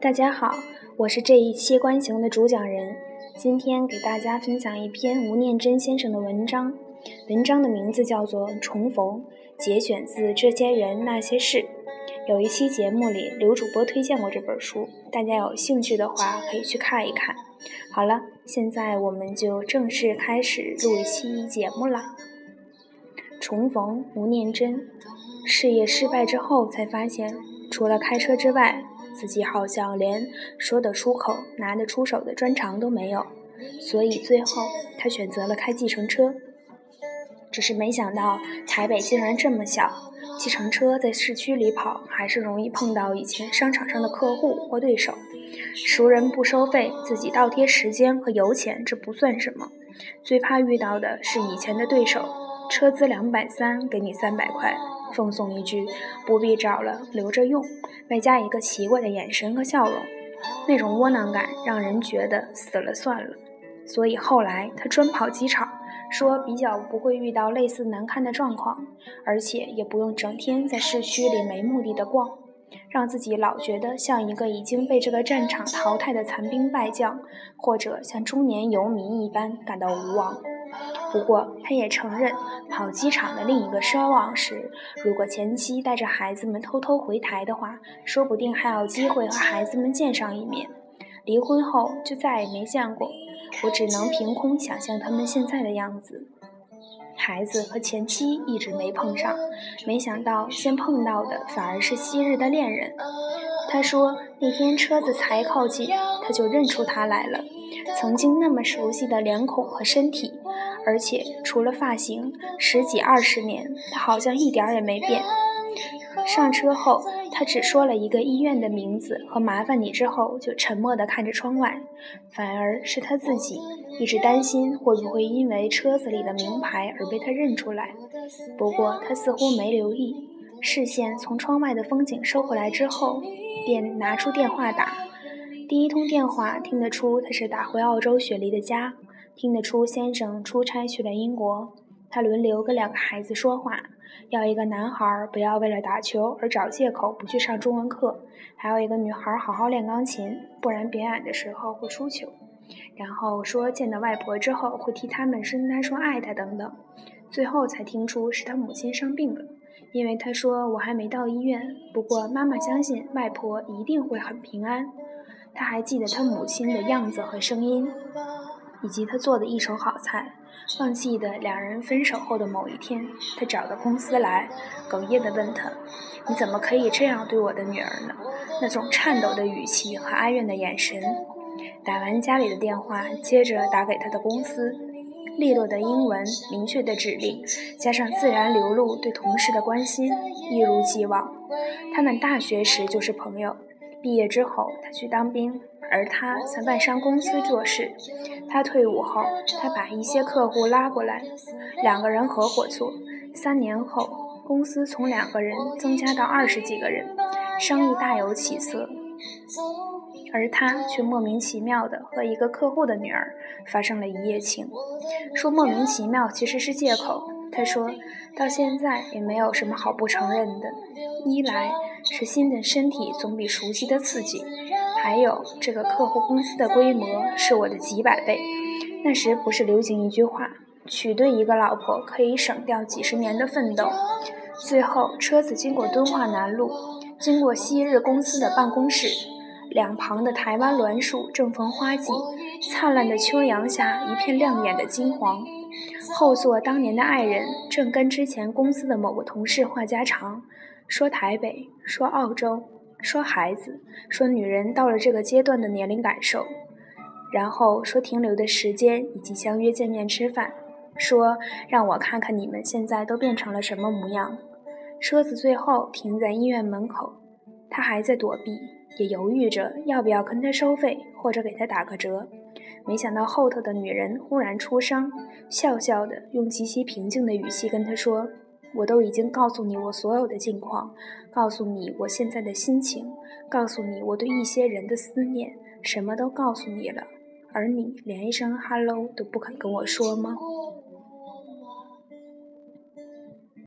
大家好，我是这一期观行的主讲人。今天给大家分享一篇吴念真先生的文章，文章的名字叫做《重逢》，节选自《这些人那些事》。有一期节目里，刘主播推荐过这本书，大家有兴趣的话可以去看一看。好了，现在我们就正式开始录一期节目了。重逢，吴念真。事业失败之后，才发现除了开车之外。自己好像连说得出口、拿得出手的专长都没有，所以最后他选择了开计程车。只是没想到台北竟然这么小，计程车在市区里跑，还是容易碰到以前商场上的客户或对手。熟人不收费，自己倒贴时间和油钱，这不算什么。最怕遇到的是以前的对手，车资两百三，给你三百块。奉送一句“不必找了，留着用”，外加一个奇怪的眼神和笑容，那种窝囊感让人觉得死了算了。所以后来他专跑机场，说比较不会遇到类似难堪的状况，而且也不用整天在市区里没目的的逛，让自己老觉得像一个已经被这个战场淘汰的残兵败将，或者像中年游民一般感到无望。不过，他也承认，跑机场的另一个奢望是，如果前妻带着孩子们偷偷回台的话，说不定还有机会和孩子们见上一面。离婚后就再也没见过，我只能凭空想象他们现在的样子。孩子和前妻一直没碰上，没想到先碰到的反而是昔日的恋人。他说，那天车子才靠近，他就认出他来了，曾经那么熟悉的脸孔和身体。而且除了发型，十几二十年，他好像一点儿也没变。上车后，他只说了一个医院的名字和“麻烦你”，之后就沉默地看着窗外。反而是他自己一直担心会不会因为车子里的名牌而被他认出来。不过他似乎没留意，视线从窗外的风景收回来之后，便拿出电话打。第一通电话听得出他是打回澳洲雪梨的家。听得出先生出差去了英国，他轮流跟两个孩子说话，要一个男孩不要为了打球而找借口不去上中文课，还有一个女孩好好练钢琴，不然表演的时候会出糗。然后说见到外婆之后会替他们孙丹说爱她等等，最后才听出是他母亲生病了，因为他说我还没到医院，不过妈妈相信外婆一定会很平安。他还记得他母亲的样子和声音。以及他做的一手好菜，忘记的两人分手后的某一天，他找到公司来，哽咽地问他：“你怎么可以这样对我的女儿呢？”那种颤抖的语气和哀怨的眼神。打完家里的电话，接着打给他的公司，利落的英文，明确的指令，加上自然流露对同事的关心，一如既往。他们大学时就是朋友，毕业之后他去当兵。而他在外商公司做事，他退伍后，他把一些客户拉过来，两个人合伙做。三年后，公司从两个人增加到二十几个人，生意大有起色。而他却莫名其妙地和一个客户的女儿发生了一夜情。说莫名其妙其实是借口。他说到现在也没有什么好不承认的。一来是新的身体总比熟悉的刺激。还有这个客户公司的规模是我的几百倍。那时不是流行一句话，娶对一个老婆可以省掉几十年的奋斗。最后车子经过敦化南路，经过昔日公司的办公室，两旁的台湾栾树正逢花季，灿烂的秋阳下一片亮眼的金黄。后座当年的爱人正跟之前公司的某个同事话家常，说台北，说澳洲。说孩子，说女人到了这个阶段的年龄感受，然后说停留的时间以及相约见面吃饭，说让我看看你们现在都变成了什么模样。车子最后停在医院门口，他还在躲避，也犹豫着要不要跟他收费或者给他打个折。没想到后头的女人忽然出声，笑笑的用极其平静的语气跟他说。我都已经告诉你我所有的近况，告诉你我现在的心情，告诉你我对一些人的思念，什么都告诉你了，而你连一声 “hello” 都不肯跟我说吗？